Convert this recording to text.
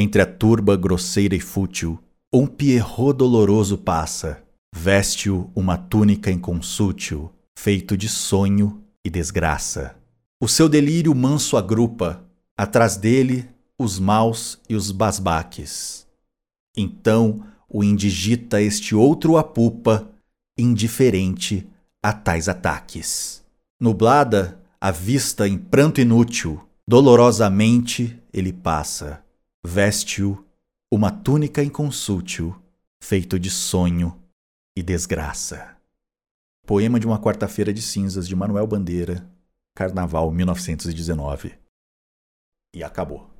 Entre a turba grosseira e fútil, um pierrot doloroso passa, veste-o uma túnica inconsútil, feito de sonho e desgraça. O seu delírio manso agrupa, atrás dele os maus e os basbaques. Então o indigita este outro apupa, indiferente a tais ataques. Nublada, a vista em pranto inútil, dolorosamente ele passa, veste-o uma túnica inconsútil, feito de sonho e desgraça. Poema de uma quarta-feira de cinzas de Manuel Bandeira, Carnaval 1919. E acabou.